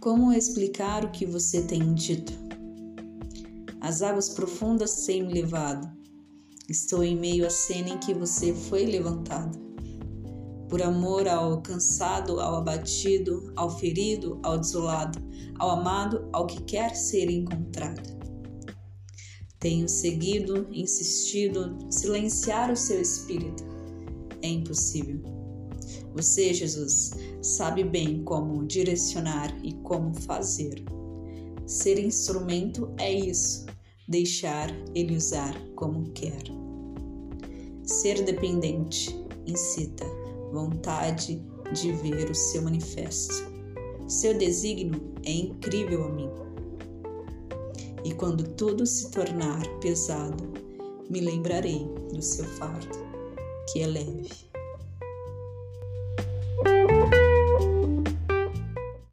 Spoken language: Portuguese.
Como explicar o que você tem dito? As águas profundas têm me levado. Estou em meio à cena em que você foi levantado. Por amor ao cansado, ao abatido, ao ferido, ao desolado, ao amado, ao que quer ser encontrado. Tenho seguido, insistido, silenciar o seu espírito. É impossível. Você, Jesus, sabe bem como direcionar e como fazer. Ser instrumento é isso, deixar ele usar como quer. Ser dependente incita vontade de ver o seu manifesto. Seu desígnio é incrível a mim. E quando tudo se tornar pesado, me lembrarei do seu fardo, que é leve.